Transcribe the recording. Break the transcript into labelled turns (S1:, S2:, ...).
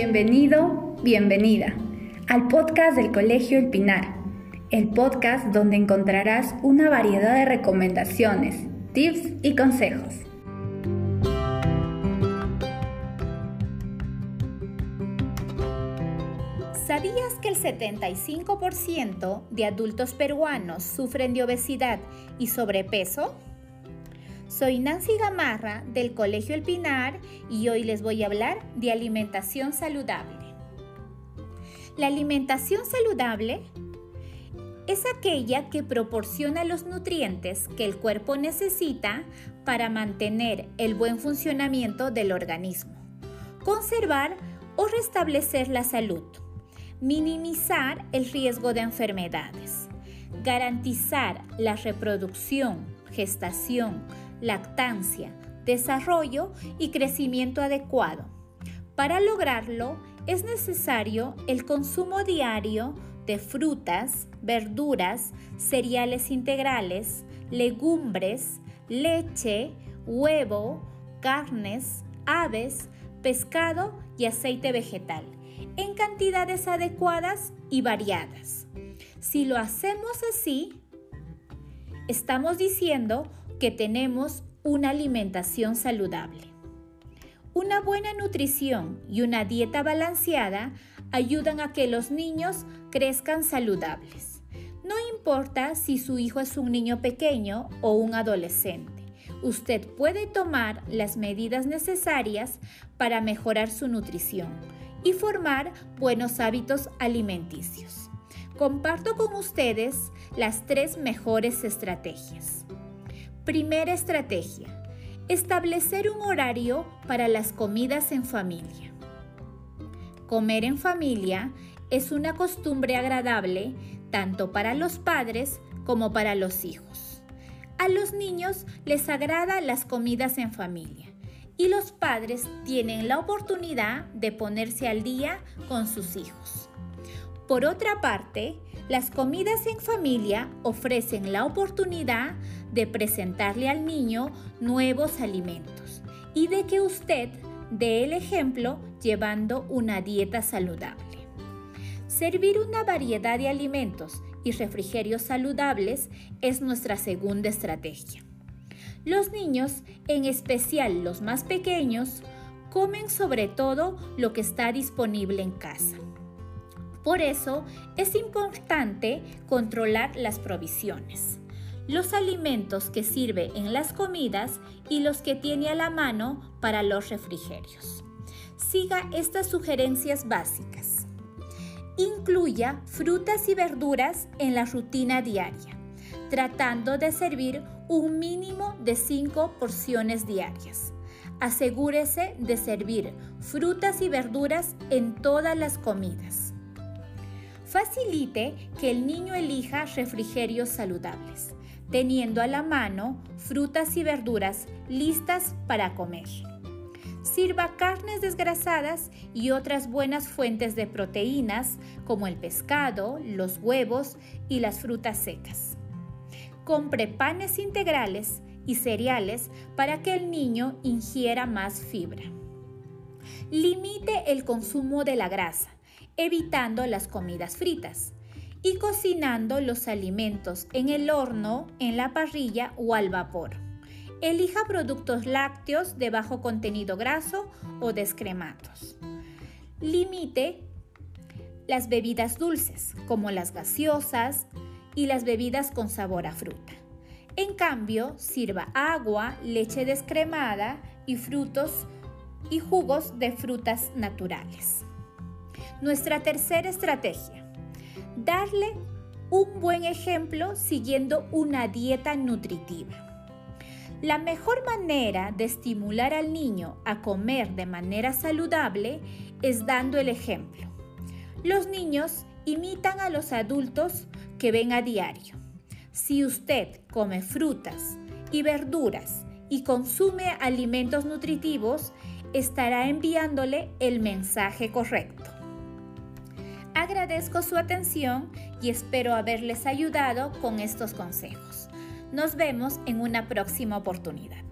S1: Bienvenido, bienvenida al podcast del Colegio El Pinar, el podcast donde encontrarás una variedad de recomendaciones, tips y consejos. ¿Sabías que el 75% de adultos peruanos sufren de obesidad y sobrepeso? Soy Nancy Gamarra del Colegio El Pinar y hoy les voy a hablar de alimentación saludable. La alimentación saludable es aquella que proporciona los nutrientes que el cuerpo necesita para mantener el buen funcionamiento del organismo, conservar o restablecer la salud, minimizar el riesgo de enfermedades, garantizar la reproducción, gestación, lactancia, desarrollo y crecimiento adecuado. Para lograrlo es necesario el consumo diario de frutas, verduras, cereales integrales, legumbres, leche, huevo, carnes, aves, pescado y aceite vegetal, en cantidades adecuadas y variadas. Si lo hacemos así, estamos diciendo que tenemos una alimentación saludable. Una buena nutrición y una dieta balanceada ayudan a que los niños crezcan saludables. No importa si su hijo es un niño pequeño o un adolescente, usted puede tomar las medidas necesarias para mejorar su nutrición y formar buenos hábitos alimenticios. Comparto con ustedes las tres mejores estrategias. Primera estrategia. Establecer un horario para las comidas en familia. Comer en familia es una costumbre agradable tanto para los padres como para los hijos. A los niños les agrada las comidas en familia y los padres tienen la oportunidad de ponerse al día con sus hijos. Por otra parte, las comidas en familia ofrecen la oportunidad de presentarle al niño nuevos alimentos y de que usted dé el ejemplo llevando una dieta saludable. Servir una variedad de alimentos y refrigerios saludables es nuestra segunda estrategia. Los niños, en especial los más pequeños, comen sobre todo lo que está disponible en casa. Por eso es importante controlar las provisiones, los alimentos que sirve en las comidas y los que tiene a la mano para los refrigerios. Siga estas sugerencias básicas. Incluya frutas y verduras en la rutina diaria, tratando de servir un mínimo de 5 porciones diarias. Asegúrese de servir frutas y verduras en todas las comidas. Facilite que el niño elija refrigerios saludables, teniendo a la mano frutas y verduras listas para comer. Sirva carnes desgrasadas y otras buenas fuentes de proteínas como el pescado, los huevos y las frutas secas. Compre panes integrales y cereales para que el niño ingiera más fibra. Limite el consumo de la grasa evitando las comidas fritas y cocinando los alimentos en el horno, en la parrilla o al vapor. Elija productos lácteos de bajo contenido graso o descremados. Limite las bebidas dulces, como las gaseosas y las bebidas con sabor a fruta. En cambio, sirva agua, leche descremada y frutos y jugos de frutas naturales. Nuestra tercera estrategia, darle un buen ejemplo siguiendo una dieta nutritiva. La mejor manera de estimular al niño a comer de manera saludable es dando el ejemplo. Los niños imitan a los adultos que ven a diario. Si usted come frutas y verduras y consume alimentos nutritivos, estará enviándole el mensaje correcto. Agradezco su atención y espero haberles ayudado con estos consejos. Nos vemos en una próxima oportunidad.